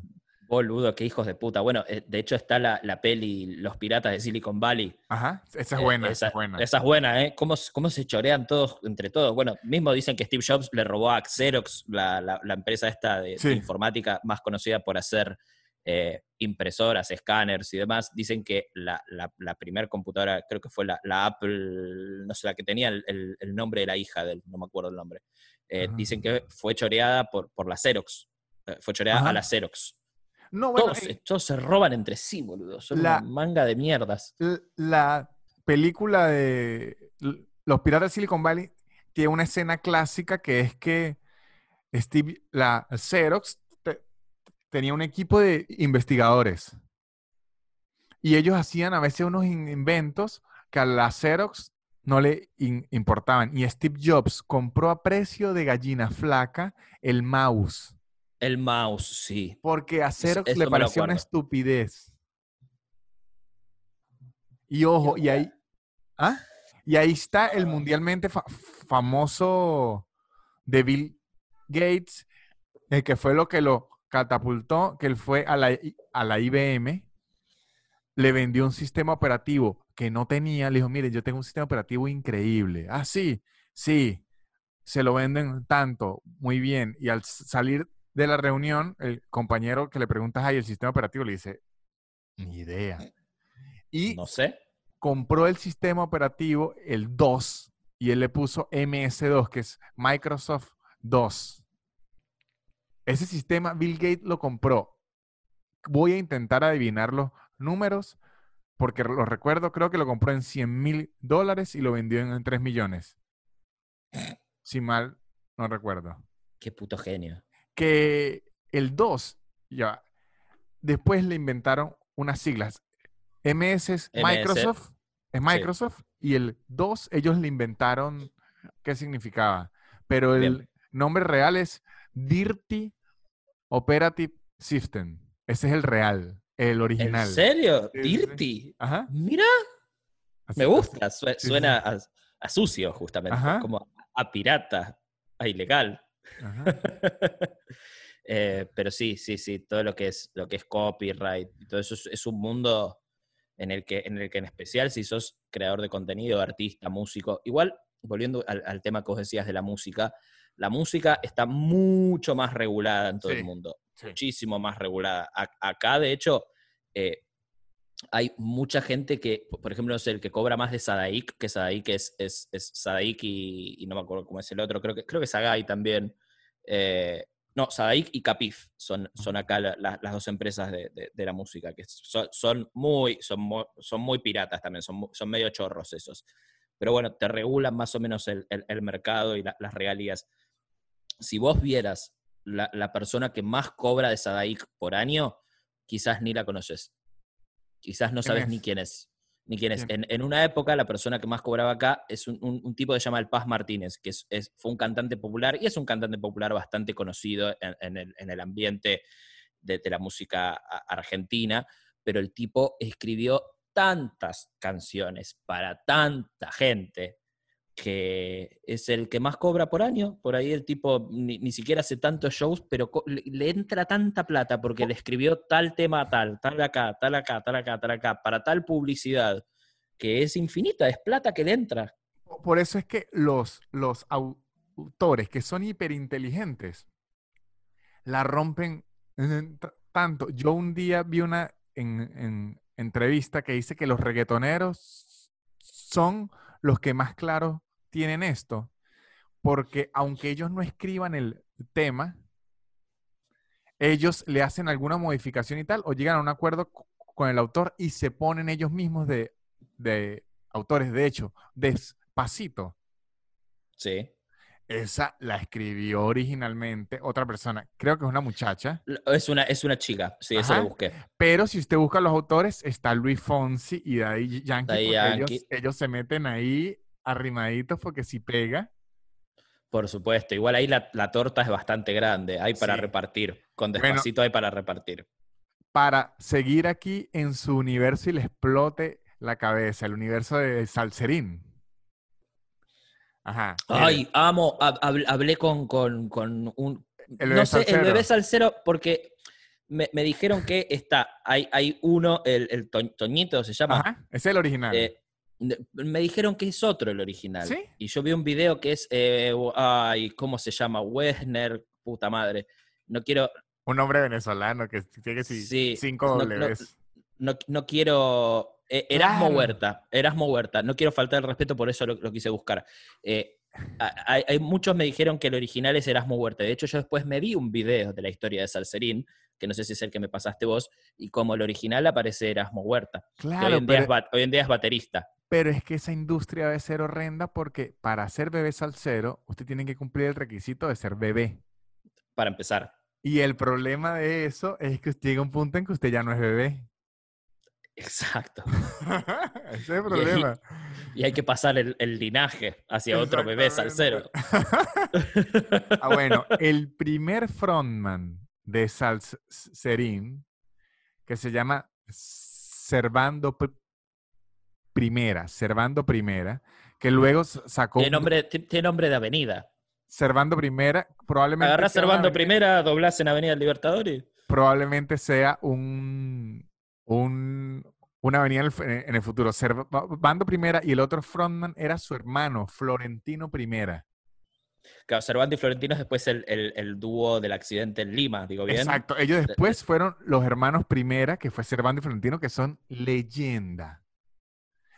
Boludo, qué hijos de puta. Bueno, eh, de hecho está la, la peli Los Piratas de Silicon Valley. Ajá, esa es Eh, buena, esa, esa, es buena. esa es buena, ¿eh? ¿Cómo, cómo se chorean todos entre todos? Bueno, mismo dicen que Steve Jobs le robó a Xerox, la, la- la empresa esta de, informática más conocida por hacer eh, impresoras, escáneres y demás. Dicen que la, la, primera computadora, creo que fue la, la Apple, no sé, la que tenía el, el- el nombre de la hija de él, no me acuerdo el nombre. Eh, dicen que fue choreada por, por la Xerox. Fue choreada Ajá. a la Xerox. No, bueno, todos, eh, todos se roban entre sí, boludo. Son La- una manga de mierdas. la película de Los Piratas de Silicon Valley tiene una escena clásica que es que Steve, la Xerox te- tenía un equipo de investigadores y ellos hacían a veces unos in- inventos que a la Xerox no le in- importaban. Y Steve Jobs compró a precio de gallina flaca el mouse El mouse, sí. porque a Xerox eso le parecía una estupidez. Y ojo, y ahí, ¿ah? y ahí está el mundialmente fa- famoso de Bill Gates, el que fue lo que lo catapultó, que él fue a la, a la IBM, le vendió un sistema operativo que no tenía, le dijo, mire, yo tengo un sistema operativo increíble. Ah, sí, sí, se lo venden tanto, muy bien. Y al salir de la reunión, el compañero que le preguntas ahí el sistema operativo le dice, ni idea. Y No sé. compró el sistema operativo, el 2, y él le puso MS2, que es Microsoft 2. Ese sistema Bill Gates lo compró. Voy a intentar adivinar los números, porque lo recuerdo, creo que lo compró en 100 mil dólares y lo vendió en 3 millones. Si mal no recuerdo Qué puto genio. Que el 2, ya, después le inventaron unas siglas. MS es MS, Microsoft, es Microsoft, y el 2 ellos le inventaron qué significaba. Pero el Bien. nombre real es Dirty Operative System. Ese es el real, el original. ¿En serio? Sí, sí, sí. ¿Dirty? Ajá. Mira, así- me gusta. suena a, a sucio, justamente. Ajá. Como a pirata, a ilegal. Ajá. (laughs) Eh, pero sí, sí, sí, todo lo que es, lo que es copyright y todo eso es, es un mundo en el, que, en el que en especial si sos creador de contenido, artista, músico, igual, volviendo al, al tema que vos decías de la música, la música está mucho más regulada en todo Sí, el mundo, sí. muchísimo más regulada. A- acá, de hecho, eh, hay mucha gente que, por ejemplo, no sé, el que cobra más de Sadaik, que Sadaik es, es, es Sadaik y, y no me acuerdo cómo es el otro, creo que, creo que Sagai también. eh, no, Sadaik y Capif son, son acá la- la- las dos empresas de, de- de la música, que son, son muy, son, mu- son muy piratas también, son, son medio chorros esos. Pero bueno, te regulan más o menos el, el- el mercado y la- las regalías. Si vos vieras la, la persona que más cobra de Sadaik por año, quizás ni la conoces. Quizás no ¿Quién sabes es? ni quién es. Ni quién es. En, en una época, la persona que más cobraba acá es un, un- un tipo que se llama El Paz Martínez, que es, es- fue un cantante popular y es un cantante popular bastante conocido en, en el, en el ambiente de, de la música argentina, pero el tipo escribió tantas canciones para tanta gente que es el que más cobra por año. Por ahí el tipo ni, ni siquiera hace tantos shows, pero le, entra tanta plata porque le escribió tal tema tal, tal acá, tal acá, tal acá, tal acá, para tal publicidad, que es infinita, es plata que le entra. Po- Por eso es que los, los au- autores que son hiperinteligentes la rompen en- t- tanto. Yo un día vi una en, en entrevista que dice que los reggaetoneros son los que más claro tienen esto, porque aunque ellos no escriban el tema, ellos le hacen alguna modificación y tal, o llegan a un acuerdo co- con el autor y se ponen ellos mismos de, de autores. De hecho, despacito. Sí. Esa la escribió originalmente otra persona. Creo que es una muchacha. Es una, es una chica, sí, eso Ajá. lo busqué. Pero si usted busca los autores, está Luis Fonsi y Daddy Yankee. Daddy Yankee. Ellos, ellos se meten ahí arrimaditos porque si pega. Por supuesto, igual ahí la, la torta es bastante grande, hay para Sí. repartir. Con Bueno. despacito hay para repartir. Para seguir aquí en su universo y le explote la cabeza, el universo de Salserín. Ajá. Ay, amo, hab- hab- hablé con, con, con un... el bebé no sé, el bebé salsero, porque me, me dijeron que está, hay, hay uno, el, el To- Toñito se llama, Ajá, es el original. eh, me dijeron que es otro el original. ¿Sí? Y yo vi un video que es, eh, ay, ¿cómo se llama? Wesner, puta madre. No quiero, Un hombre venezolano que tiene sí, cinco no- no, no quiero. Eh, Erasmo Claro. Huerta, Erasmo Huerta, no quiero faltar el respeto, por eso lo, lo quise buscar. Eh, hay, hay- muchos me dijeron que el original es Erasmo Huerta. De hecho, yo después me vi un video de la historia de Salserín, que no sé si es el que me pasaste vos, y como el original aparece Erasmo Huerta. que hoy, Claro, en día pero, es ba- hoy en día es baterista. pero es que esa industria debe ser horrenda porque para ser bebé salsero, usted tiene que cumplir el requisito de ser bebé. Para empezar. Y el problema de eso es que usted llega a un punto en que usted ya no es bebé. Exacto. (laughs) Ese es el problema. Y hay que pasar el, el linaje hacia otro bebé salsero. (laughs) Ah, bueno, el primer frontman de Salserín, que se llama Servando Primera, Servando Primera, que luego sacó Tiene nombre, ti- tiene nombre de avenida. Servando Primera, probablemente Agarrás Servando Primera, doblás en Avenida Libertadores. probablemente sea un, un- una avenida en el, f- en el futuro. Servando Primera y el otro frontman era su hermano, Florentino Primera. Claro, Cervantes y Florentino es después el, el- el dúo del accidente en Lima, digo bien. Exacto. Ellos después fueron los hermanos Primera, que fue Servando y Florentino, que son leyenda.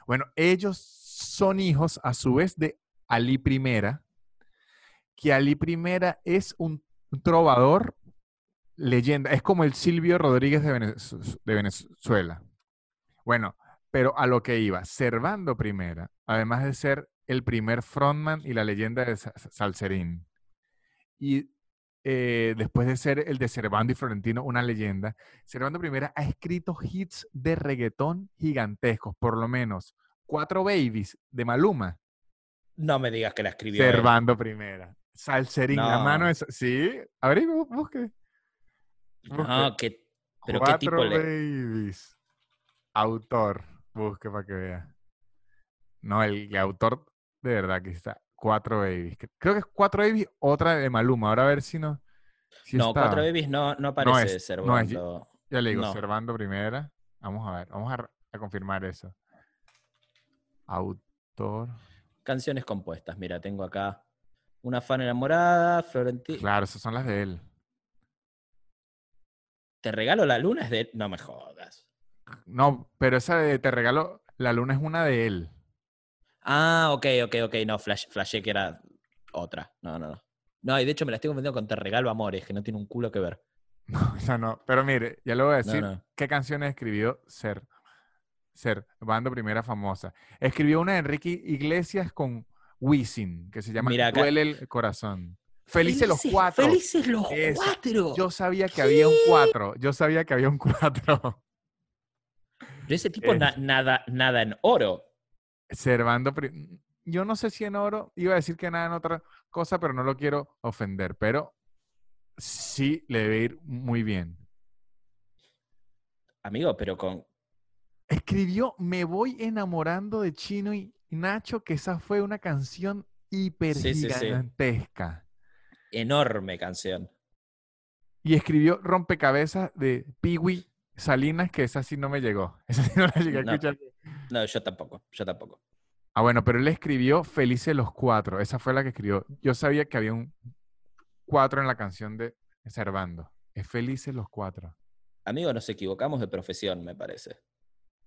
Bueno, ellos son hijos a su vez de Ali Primera, que Ali Primera es un trovador leyenda. Es como el Silvio Rodríguez de, Venez- de Venezuela. Bueno, pero a lo que iba, Servando Primera, además de ser el primer frontman y la leyenda de Sa- Sa- Salserín, y eh, después de ser el de Servando y Florentino, una leyenda, Servando Primera ha escrito hits de reggaetón gigantescos, por lo menos Cuatro Babies de Maluma, No me digas que la escribió. él. Servando Primera. Salserín, la mano No. es... Sí, a ver, bu- busque. No, que, pero qué Cuatro tipo le... Babies. Autor. Busque para que vea. No, el, el autor de verdad que está. Cuatro Babies. Cre- Creo que es Cuatro Babies, otra de Maluma. Ahora a ver si no. si No. Cuatro Babies no, no aparece es- no es-. Ya le digo, no. Servando Primera. Vamos a ver, vamos a, a confirmar eso. Autor. Canciones compuestas. Mira, tengo acá una fan enamorada, Florentino. Claro, esas son las de él. Te regalo la luna es de... No me jodas. No, pero esa de Te regalo, la luna es una de él. Ah, ok, ok, ok. No, flash, flashé que era otra. No, no, no. No, y de hecho me la estoy confundiendo con Te regalo amores, que no tiene un culo que ver. (laughs) No, esa no. Pero mire, ya le voy a No, decir no. qué canciones escribió Ser. Ser, banda primera famosa. Escribió una de Enrique Iglesias con Wisin, que se llama Mira acá. Duele el corazón. Felices los cuatro. Felices los cuatro. Yo sabía que había un cuatro. Yo sabía que había un cuatro. Pero ese tipo Es- na- nada, nada en oro. Servando. Yo no sé si en oro, iba a decir que nada en otra cosa, pero no lo quiero ofender. Pero sí le debe ir muy bien. Amigo, pero con. Escribió Me voy enamorando de Chino y Nacho, que esa fue una canción hiper Sí, sí, sí. Enorme canción. Y escribió Rompecabezas de Piwi Salinas, que esa sí no me llegó. (laughs) Esa sí no la llegué a No. escuchar. No, yo tampoco, yo tampoco. Ah, bueno, pero él escribió Felices los Cuatro. Esa fue la que escribió. Yo sabía que había un cuatro en la canción de Servando. Es Felices los Cuatro. Amigo, nos equivocamos de profesión, me parece.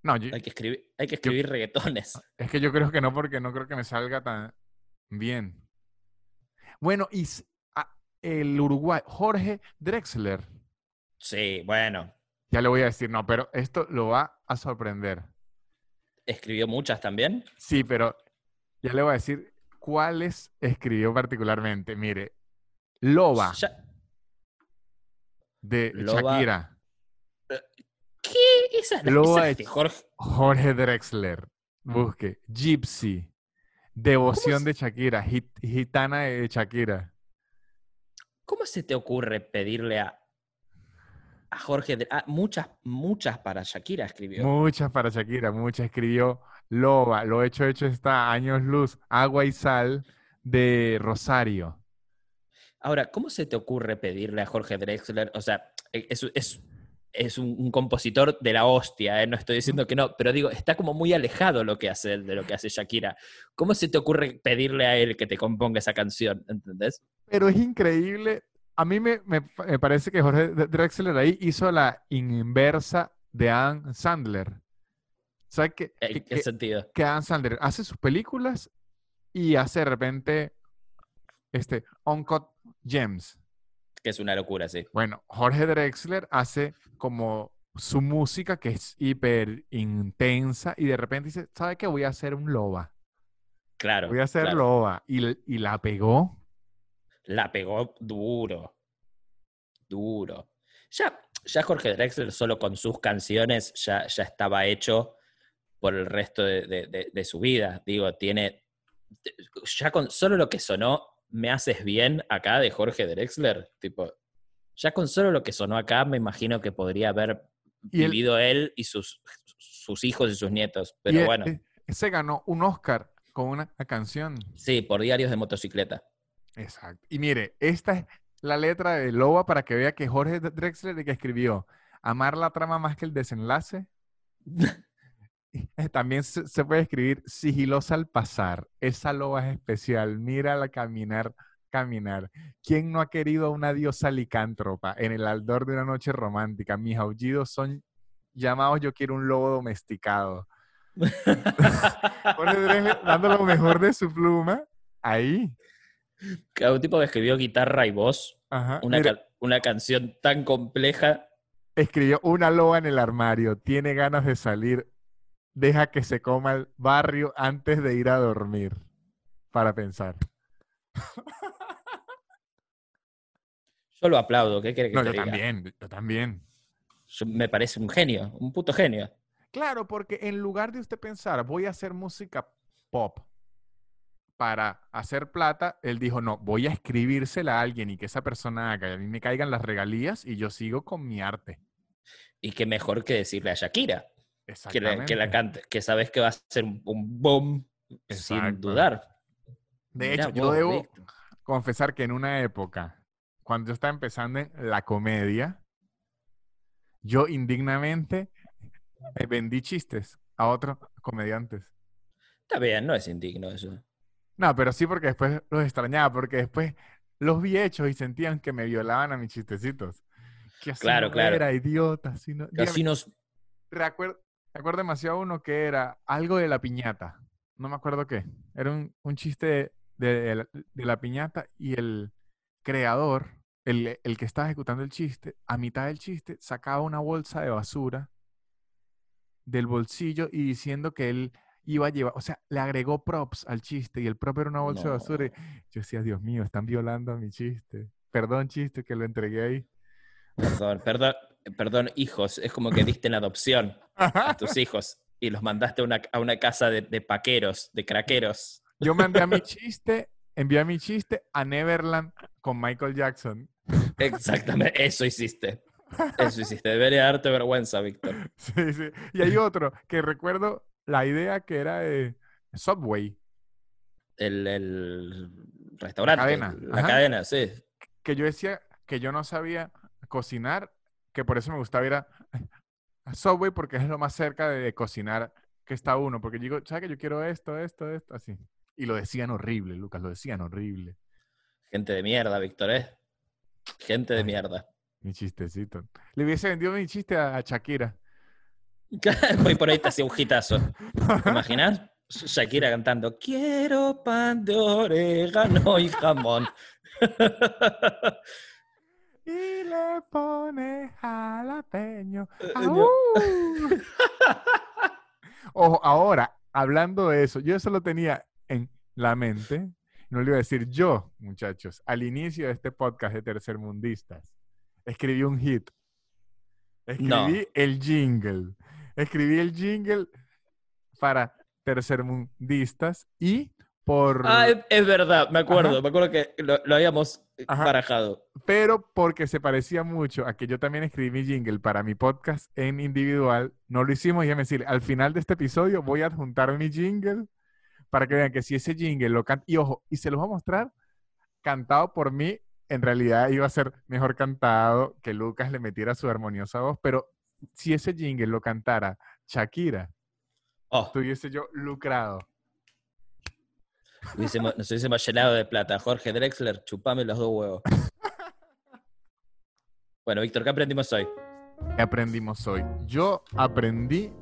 No, yo- Hay que escribir, hay que escribir reggaetones. (laughs) es que yo creo que no, porque no creo que me salga tan bien. Bueno, y el Uruguay, Jorge Drexler. Sí, bueno. Ya le voy a decir, no, pero esto lo va a sorprender. ¿Escribió muchas también? Sí, pero ya le voy a decir cuáles escribió particularmente. Mire, Loba Ya- de Loba. Shakira, ¿Qué? Esa es la Loba esa es Jorge. Jorge Drexler. Busque, Gypsy, Devoción de Shakira, Git- Gitana de Shakira. ¿Cómo se te ocurre pedirle a a Jorge, Dre- ah, muchas, muchas para Shakira escribió. Muchas para Shakira, muchas escribió Loba, lo hecho, hecho está, Años Luz, Agua y Sal de Rosario. Ahora, ¿cómo se te ocurre pedirle a Jorge Drexler? O sea, e, es, es, es un, un compositor de la hostia, ¿eh? no estoy diciendo que no, pero digo, está como muy alejado lo que hace él de lo que hace Shakira. ¿Cómo se te ocurre pedirle a él que te componga esa canción? ¿Entendés? Pero es increíble. A mí me, me me parece que Jorge Drexler ahí hizo la inversa de Adam Sandler. ¿Sabes qué? ¿En qué que- sentido? que Adam Sandler hace sus películas y hace de repente este, Uncut Gems. Que es una locura, sí. Bueno, Jorge Drexler hace como su música que es hiper intensa y de repente dice, ¿sabe qué? Voy a hacer un loba. Claro. Voy a hacer claro. loba. Y, y la pegó. La pegó duro. Duro. Ya, ya Jorge Drexler solo con sus canciones ya, ya estaba hecho por el resto de, de- de- de su vida. Digo, tiene. Ya con solo lo que sonó Me haces bien acá de Jorge Drexler, tipo. Ya con solo lo que sonó acá, me imagino que podría haber Y vivido él y sus, sus hijos y sus nietos. Pero e- bueno, e- se ganó un Oscar con una canción. sí, por diarios de motocicleta. Exacto. Y mire, esta es la letra de Loba para que vea que Jorge Drexler que escribió Amar la trama más que el desenlace. (laughs) Eh, También se, puede escribir sigilosa al pasar. Esa loba es especial. Mírala caminar, caminar. ¿Quién no ha querido una diosa licántropa en el aldor de una noche romántica? Mis aullidos son llamados yo quiero un lobo domesticado. (laughs) Jorge Drexler dando lo mejor de su pluma. Ahí. Que Un tipo que escribió guitarra y voz, Ajá. una, Mire, ca- una canción tan compleja. escribió una loba en el armario. Tiene ganas de salir. Deja que se coma el barrio antes de ir a dormir. Para pensar. (laughs) Yo lo aplaudo, ¿qué quiere que No, te yo diga? también, yo también. Me parece un genio, un puto genio. Claro, porque en lugar de usted pensar, voy a hacer música pop para hacer plata, él dijo, no, voy a escribírsela a alguien y que esa persona haga, y a mí me caigan las regalías y yo sigo con mi arte. Y qué mejor que decirle a Shakira que la, que la cante, que sabes que va a ser un, un boom sin Exacto. dudar. De hecho, yo debo confesar que en una época, cuando yo estaba empezando en la comedia, yo indignamente vendí chistes a otros comediantes. Está bien, no es indigno eso. No, pero sí porque después los extrañaba, porque después los vi hechos y sentían que me violaban a mis chistecitos. Que así Claro, no claro. era, idiota, así no. Dígame, nos... recuerdo, recuerdo demasiado uno que era algo de la piñata. No me acuerdo qué. Era un, un chiste de, de la, de la piñata y el creador, el, el que estaba ejecutando el chiste, a mitad del chiste sacaba una bolsa de basura del bolsillo y diciendo que él iba a llevar, o sea, le agregó props al chiste y el prop era una bolsa de basura. Y yo decía, Dios mío, están violando a mi chiste. Perdón, chiste, que lo entregué ahí. Perdón, perdón, perdón, hijos. Es como que diste en adopción a (laughs) tus hijos y los mandaste a una, a una casa de, de paqueros, de craqueros. Yo mandé a mi (laughs) chiste, envié mi chiste a Neverland con Michael Jackson. Exactamente, eso hiciste. Eso hiciste. Debería darte vergüenza, Víctor. (laughs) Sí, sí. Y hay otro que recuerdo la idea que era de Subway, El, el restaurante. cadena, La ajá. cadena, sí. que yo decía que yo no sabía cocinar, que por eso me gustaba ir a, a Subway porque es lo más cerca de, cocinar que está uno, porque yo digo, ¿sabes que yo quiero esto, esto, esto? Así. Y lo decían horrible, Lucas, lo decían horrible. Gente de mierda, Víctor, ¿eh? Gente de Ay. mierda. Mi chistecito. Le hubiese vendido mi chiste a, a Shakira. (laughs) Voy por ahí te hacía un hitazo. ¿Te imaginas? Shakira cantando Quiero pan de orégano y jamón. (laughs) Y le pone jalapeño. Eh, ¡Aú! (laughs) Ojo, ahora, hablando de eso, yo eso lo tenía en la mente. No le iba a decir yo, muchachos, al inicio de este podcast de Tercermundistas, escribí un hit. Escribí No. el jingle. Escribí el jingle para Tercermundistas y por... Ah, es, es verdad, me acuerdo, Ajá. me acuerdo que lo, lo habíamos Ajá. barajado. Pero porque se parecía mucho a que yo también escribí mi jingle para mi podcast en individual, no lo hicimos y déjame decir, al final de este episodio voy a adjuntar mi jingle para que vean que si ese jingle lo canta, y ojo, y se los voy a mostrar cantado por mí, en realidad iba a ser mejor cantado que Lucas le metiera su armoniosa voz, pero si ese jingle lo cantara Shakira, Oh, estuviese yo lucrado. hubiésemos- nos hubiésemos llenado de plata. Jorge Drexler, chupame los dos huevos. (laughs) Bueno, Víctor, ¿qué aprendimos hoy? ¿Qué aprendimos hoy? Yo aprendí,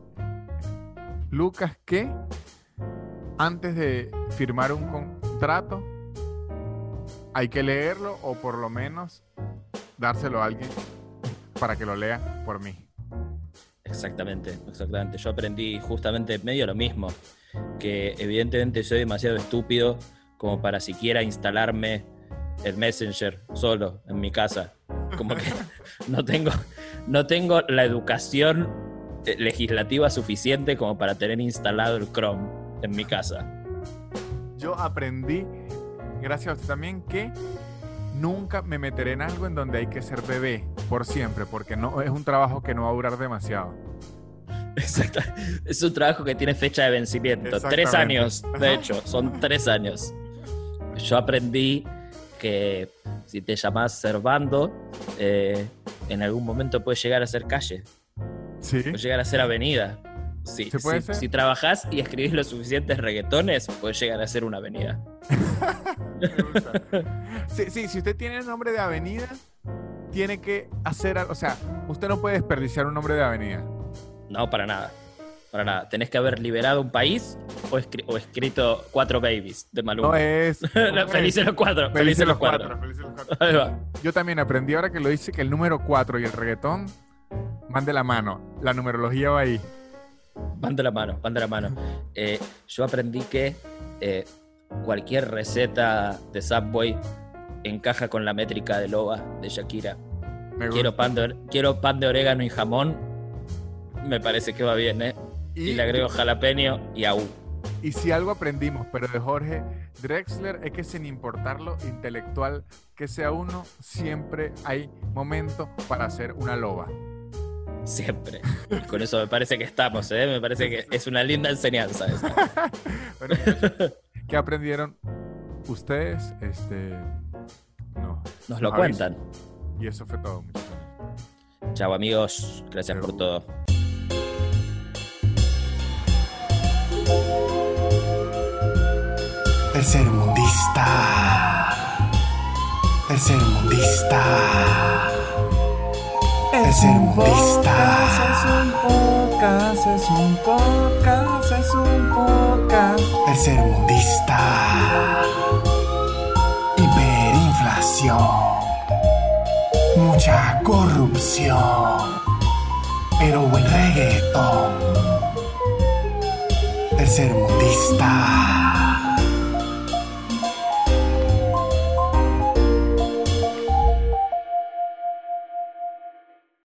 Lucas, que antes de firmar un contrato hay que leerlo o por lo menos dárselo a alguien para que lo lea por mí. Exactamente, exactamente. Yo aprendí justamente medio lo mismo, que evidentemente soy demasiado estúpido como para siquiera instalarme el Messenger solo en mi casa. Como que (laughs) no tengo, no tengo la educación eh, legislativa suficiente como para tener instalado el Chrome en mi casa. Yo aprendí, gracias a usted también, que nunca me meteré en algo en donde hay que ser bebé por siempre, porque no es un trabajo que no va a durar demasiado. Exacto. Es un trabajo que tiene fecha de vencimiento. Tres años, de hecho, son tres años. Yo aprendí que si te llamas Servando, eh, en algún momento puede llegar a ser calle, Sí. puede llegar a ser avenida. Sí, ¿Se puede si, ser? si trabajás y escribís los suficientes reggaetones, puede llegar a ser una avenida. (laughs) Me gusta. Sí, sí, si usted tiene el nombre de avenida, tiene que hacer algo. O sea, usted no puede desperdiciar un nombre de avenida. No, para nada. Para nada. Tenés que haber liberado un país o, escri- o escrito cuatro babies de Maluma. No es. (laughs) No, no es. felices los cuatro. Felices los cuatro. felices los cuatro. Ahí va. Yo también aprendí ahora que lo dice que el número 4 y el reggaetón van de la mano. La numerología va ahí. Van de la mano, van de la mano. Eh, yo aprendí que eh, cualquier receta de Subway encaja con la métrica de loba de Shakira. Quiero pan, de, quiero pan de orégano y jamón. Me parece que va bien, ¿eh? Y, le agrego jalapeño y aú. Y si algo aprendimos, pero de Jorge Drexler, es que sin importar lo intelectual que sea uno, siempre hay momento para hacer una loba. Siempre. Y con eso me parece que estamos, ¿eh? Me parece que es una linda enseñanza esa. (laughs) Bueno, ¿Qué aprendieron ustedes? Este, no. Nos lo Nos cuentan. Y eso fue todo, muchachos. Chao amigos, gracias por todo. Tercermundista. Tercermundista. Tercermundista. Es un podcast, es un podcast, es un podcast. Tercermundista. Mucha corrupción. Pero buen reggaetón. Tercermundista.